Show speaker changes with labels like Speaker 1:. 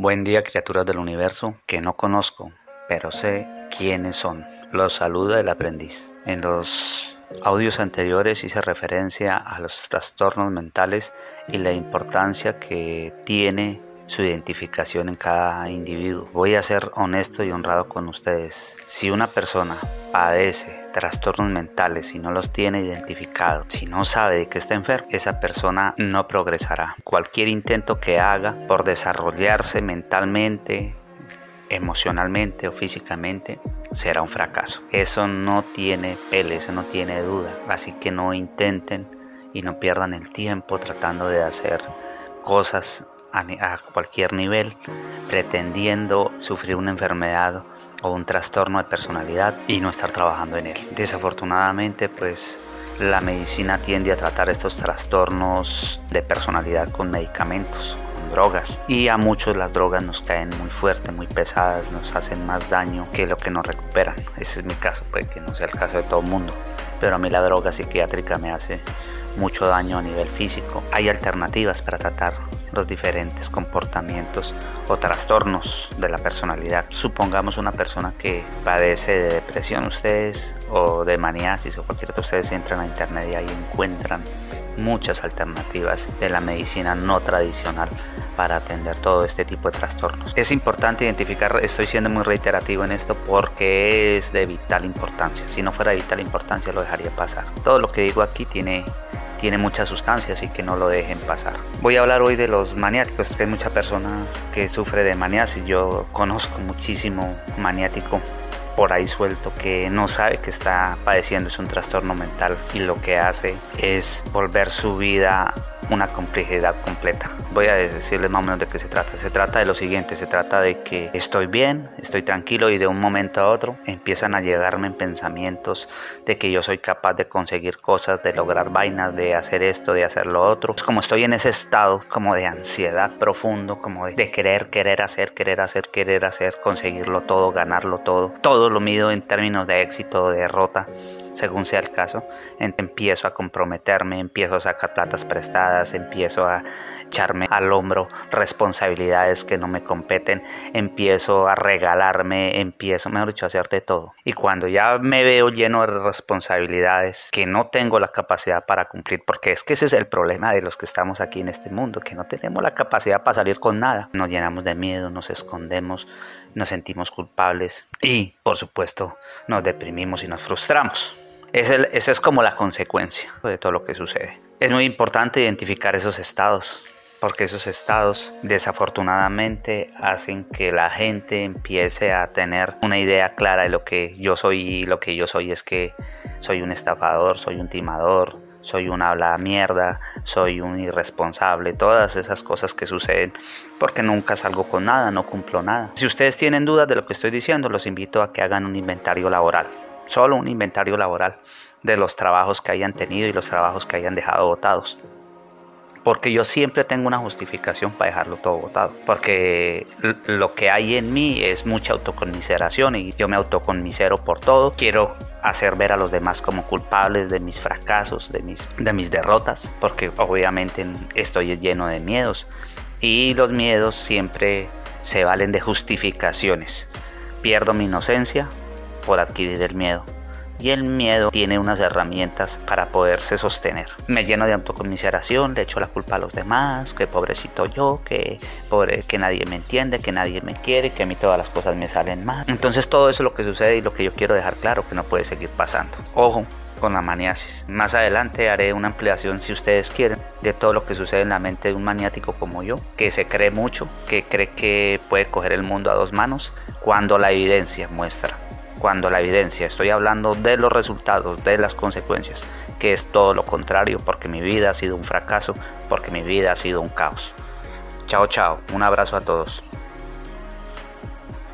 Speaker 1: Buen día criaturas del universo que no conozco, pero sé quiénes son. Los saluda el aprendiz. En los audios anteriores hice referencia a los trastornos mentales y la importancia que tiene su identificación en cada individuo. Voy a ser honesto y honrado con ustedes. Si una persona padece trastornos mentales y no los tiene identificados, si no sabe de que está enfermo, esa persona no progresará. Cualquier intento que haga por desarrollarse mentalmente, emocionalmente o físicamente será un fracaso. Eso no tiene pele, eso no tiene duda. Así que no intenten y no pierdan el tiempo tratando de hacer cosas a, cualquier nivel pretendiendo sufrir una enfermedad o un trastorno de personalidad y no estar trabajando en él. Desafortunadamente, pues la medicina tiende a tratar estos trastornos de personalidad con medicamentos, drogas. Y a muchos las drogas nos caen muy fuerte, muy pesadas, nos hacen más daño que lo que nos recuperan. Ese es mi caso, puede que no sea el caso de todo el mundo. Pero a mí la droga psiquiátrica me hace mucho daño a nivel físico. Hay alternativas para tratar los diferentes comportamientos o trastornos de la personalidad. Supongamos una persona que padece de depresión, ustedes, o de maniasis o cualquier otro, ustedes entran a internet y ahí encuentran muchas alternativas de la medicina no tradicional para atender todo este tipo de trastornos. Es importante identificar, estoy siendo muy reiterativo en esto porque es de vital importancia. Si no fuera de vital importancia lo dejaría pasar. Todo lo que digo aquí tiene tiene mucha sustancia, así que no lo dejen pasar. Voy a hablar hoy de los maniáticos, hay mucha persona que sufre de maniasis. Yo conozco muchísimo maniático por ahí suelto que no sabe que está padeciendo es un trastorno mental y lo que hace es volver su vida una complejidad completa. Voy a decirles más o menos de qué se trata. Se trata de lo siguiente, se trata de que estoy bien, estoy tranquilo y de un momento a otro empiezan a llegarme pensamientos de que yo soy capaz de conseguir cosas, de lograr vainas, de hacer esto, de hacer lo otro. Como estoy en ese estado como de ansiedad profundo, como de, querer, querer hacer, querer hacer, querer hacer, conseguirlo todo, ganarlo todo. Todo lo mido en términos de éxito de derrota según sea el caso, empiezo a comprometerme, empiezo a sacar platas prestadas, empiezo a echarme al hombro responsabilidades que no me competen, empiezo a regalarme, empiezo, mejor dicho, a hacerte todo. Y cuando ya me veo lleno de responsabilidades que no tengo la capacidad para cumplir, porque es que ese es el problema de los que estamos aquí en este mundo, que no tenemos la capacidad para salir con nada. Nos llenamos de miedo, nos escondemos, nos sentimos culpables y, por supuesto, nos deprimimos y nos frustramos. Esa es como la consecuencia de todo lo que sucede. Es muy importante identificar esos estados porque esos estados desafortunadamente hacen que la gente empiece a tener una idea clara de lo que yo soy y lo que yo soy es que soy un estafador, soy un timador, soy un habla mierda, soy un irresponsable, todas esas cosas que suceden porque nunca salgo con nada, no cumplo nada. Si ustedes tienen dudas de lo que estoy diciendo, los invito a que hagan un inventario laboral, solo un inventario laboral de los trabajos que hayan tenido y los trabajos que hayan dejado votados porque yo siempre tengo una justificación para dejarlo todo votado, porque lo que hay en mí es mucha autoconmiseración y yo me autoconmisero por todo, quiero hacer ver a los demás como culpables de mis fracasos, de mis, de mis derrotas, porque obviamente estoy lleno de miedos. Y los miedos siempre se valen de justificaciones. Pierdo mi inocencia por adquirir el miedo y el miedo tiene unas herramientas para poderse sostener. Me lleno de autocomiseración, le echo la culpa a los demás, que pobrecito yo, que pobre, que nadie me entiende, que nadie me quiere, que a mí todas las cosas me salen mal. Entonces todo eso es lo que sucede y lo que yo quiero dejar claro que no puede seguir pasando. Ojo, con la maniasis. Más adelante haré una ampliación, si ustedes quieren, de todo lo que sucede en la mente de un maniático como yo, que se cree mucho, que cree que puede coger el mundo a dos manos, cuando la evidencia muestra cuando la evidencia, estoy hablando de los resultados, de las consecuencias, que es todo lo contrario, porque mi vida ha sido un fracaso, porque mi vida ha sido un caos. Chao, chao, un abrazo a todos.